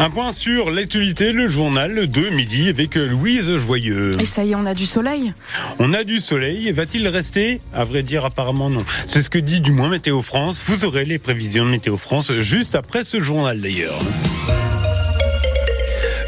Un point sur l'actualité, le journal de midi avec Louise Joyeux. Et ça y est, on a du soleil On a du soleil. Va-t-il rester? À vrai dire, apparemment non. C'est ce que dit du moins Météo France. Vous aurez les prévisions de Météo France juste après ce journal d'ailleurs.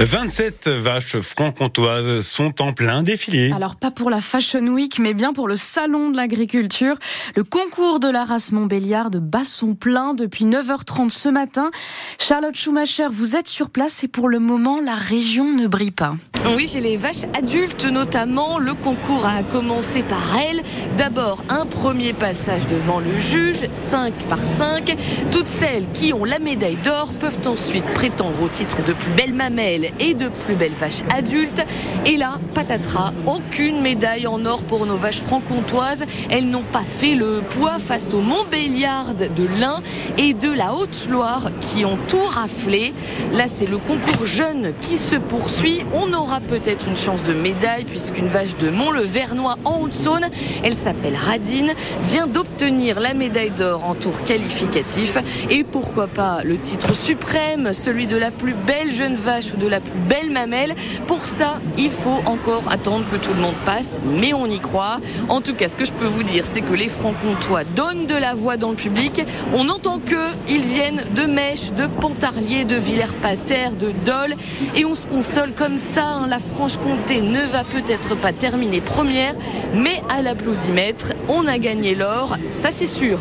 27 vaches franc-comtoises sont en plein défilé. Alors pas pour la Fashion Week, mais bien pour le Salon de l'agriculture. Le concours de la race Montbéliard bat son plein depuis 9h30 ce matin. Charlotte Schumacher, vous êtes sur place et pour le moment, la région ne brille pas. Oui, j'ai les vaches adultes notamment. Le concours a commencé par elles. D'abord, un premier passage devant le juge, 5 par 5. Toutes celles qui ont la médaille d'or peuvent ensuite prétendre au titre de plus belle mamelle et de plus belles vaches adultes. Et là, patatras, aucune médaille en or pour nos vaches franc-comtoises. Elles n'ont pas fait le poids face aux Montbéliard de l'Ain et de la Haute-Loire qui ont tout raflé. Là, c'est le concours jeune qui se poursuit. On aura peut-être une chance de médaille puisqu'une vache de Mont-le-Vernois en Haute-Saône, elle s'appelle Radine, vient d'obtenir la médaille d'or en tour qualificatif. Et pourquoi pas le titre suprême, celui de la plus belle jeune vache ou de la plus belle mamelle. Pour ça, il faut encore attendre que tout le monde passe, mais on y croit. En tout cas, ce que je peux vous dire, c'est que les francs-comtois donnent de la voix dans le public. On entend que ils viennent de Mèche, de Pontarlier, de Villers-Pater, de Dole, et on se console comme ça. Hein. La Franche-Comté ne va peut-être pas terminer première, mais à l'applaudimètre, on a gagné l'or, ça c'est sûr.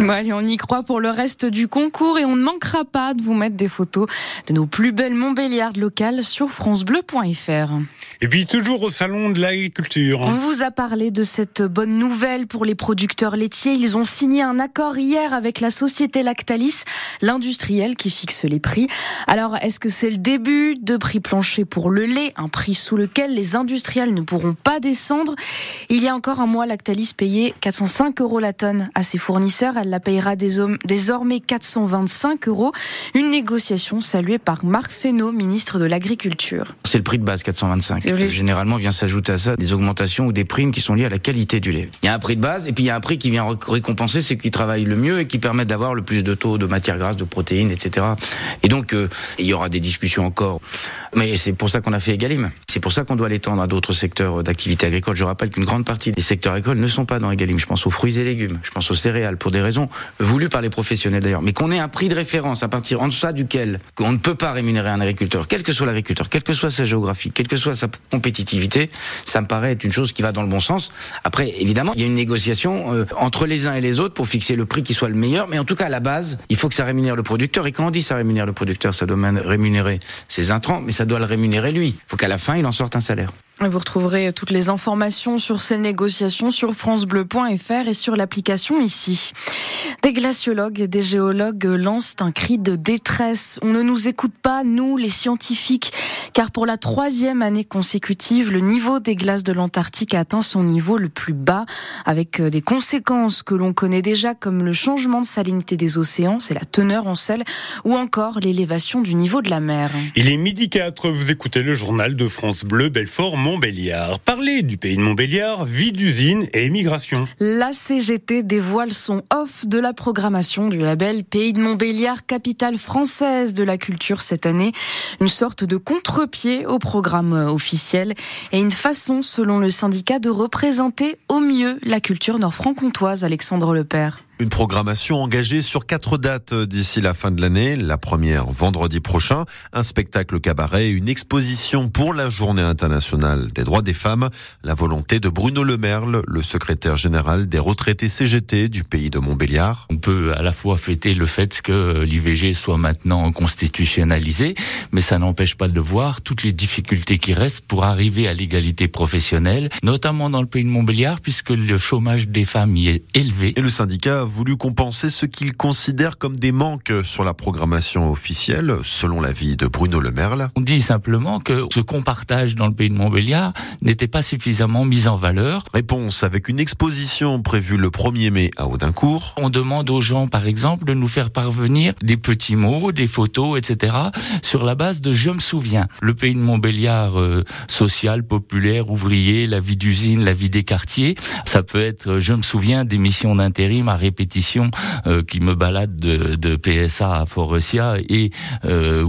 Bon, allez, on y croit pour le reste du concours et on ne manquera pas de vous mettre des photos de nos plus belles Montbéliardes locales sur francebleu.fr. Et puis toujours au salon de l'agriculture. On vous a parlé de cette bonne nouvelle pour les producteurs laitiers. Ils ont signé un accord hier avec la société Lactalis, l'industriel qui fixe les prix. Alors, est-ce que c'est le début de prix plancher pour le lait, un prix sous lequel les industriels ne pourront pas descendre Il y a encore un mois, Lactalis payait 405 euros la tonne à ses fournisseurs. Elle la payera désormais 425 euros. Une négociation saluée par Marc Fesneau, ministre de l'Agriculture. C'est le prix de base 425. Généralement vient s'ajouter à ça des augmentations ou des primes qui sont liées à la qualité du lait. Il y a un prix de base et puis il y a un prix qui vient récompenser ceux qui travaillent le mieux et qui permettent d'avoir le plus de taux de matières grasses, de protéines, etc. Et donc euh, il y aura des discussions encore. Mais c'est pour ça qu'on a fait C'est pour ça qu'on doit l'étendre à d'autres secteurs d'activité agricole. Je rappelle qu'une grande partie des secteurs agricoles ne sont pas dans Egalim. Je pense aux fruits et légumes, je pense aux céréales pour des raisons voulu par les professionnels d'ailleurs, mais qu'on ait un prix de référence à partir en deçà duquel on ne peut pas rémunérer un agriculteur, quel que soit l'agriculteur, quelle que soit sa géographie, quelle que soit sa compétitivité, ça me paraît être une chose qui va dans le bon sens. Après, évidemment, il y a une négociation euh, entre les uns et les autres pour fixer le prix qui soit le meilleur, mais en tout cas, à la base, il faut que ça rémunère le producteur. Et quand on dit ça rémunère le producteur, ça doit rémunérer ses intrants, mais ça doit le rémunérer lui. Il faut qu'à la fin, il en sorte un salaire. Vous retrouverez toutes les informations sur ces négociations sur francebleu.fr et sur l'application ici. Des glaciologues et des géologues lancent un cri de détresse. On ne nous écoute pas, nous, les scientifiques, car pour la troisième année consécutive, le niveau des glaces de l'Antarctique a atteint son niveau le plus bas, avec des conséquences que l'on connaît déjà, comme le changement de salinité des océans, c'est la teneur en sel, ou encore l'élévation du niveau de la mer. Il est midi 4, vous écoutez le journal de France Bleu, Belfort, Montbéliard. Parler du pays de Montbéliard, vie d'usine et immigration. La CGT dévoile son off de la programmation du label Pays de Montbéliard, capitale française de la culture cette année. Une sorte de contre-pied au programme officiel et une façon, selon le syndicat, de représenter au mieux la culture nord-franc-comtoise, Alexandre Lepère. Une programmation engagée sur quatre dates d'ici la fin de l'année. La première vendredi prochain, un spectacle cabaret, une exposition pour la Journée internationale des droits des femmes, la volonté de Bruno Lemerle, le secrétaire général des retraités CGT du pays de Montbéliard. On peut à la fois fêter le fait que l'IVG soit maintenant constitutionnalisé, mais ça n'empêche pas de voir toutes les difficultés qui restent pour arriver à l'égalité professionnelle, notamment dans le pays de Montbéliard, puisque le chômage des femmes y est élevé. Et le syndicat voulu compenser ce qu'il considère comme des manques sur la programmation officielle, selon l'avis de Bruno Le Merle. On dit simplement que ce qu'on partage dans le pays de Montbéliard n'était pas suffisamment mis en valeur. Réponse avec une exposition prévue le 1er mai à Audincourt. On demande aux gens, par exemple, de nous faire parvenir des petits mots, des photos, etc., sur la base de je me souviens. Le pays de Montbéliard, euh, social, populaire, ouvrier, la vie d'usine, la vie des quartiers, ça peut être je me souviens des missions d'intérim à répétitions qui me baladent de, PSA à Forestia et où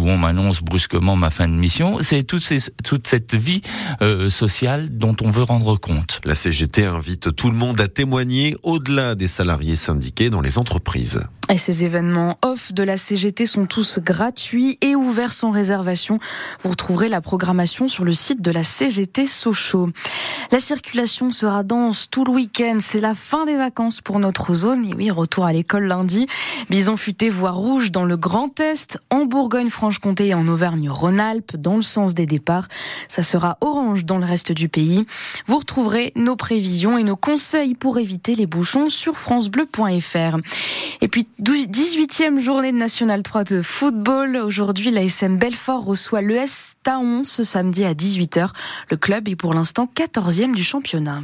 on m'annonce brusquement ma fin de mission. C'est toute, toute cette vie sociale dont on veut rendre compte. La CGT invite tout le monde à témoigner au-delà des salariés syndiqués dans les entreprises. Et ces événements off de la CGT sont tous gratuits et ouverts sans réservation. Vous retrouverez la programmation sur le site de la CGT Sochaux. La circulation sera dense tout le week-end. C'est la fin des vacances pour notre zone. Et oui, retour à l'école lundi. Bison futé voie rouge dans le Grand Est, en Bourgogne-Franche-Comté et en Auvergne-Rhône-Alpes, dans le sens des départs. Ça sera orange dans le reste du pays. Vous retrouverez nos prévisions et nos conseils pour éviter les bouchons sur francebleu.fr. Et puis 18e journée de National 3 de football. Aujourd'hui, la SM Belfort reçoit l'ES Taon ce samedi à 18h. Le club est pour l'instant 14e du championnat.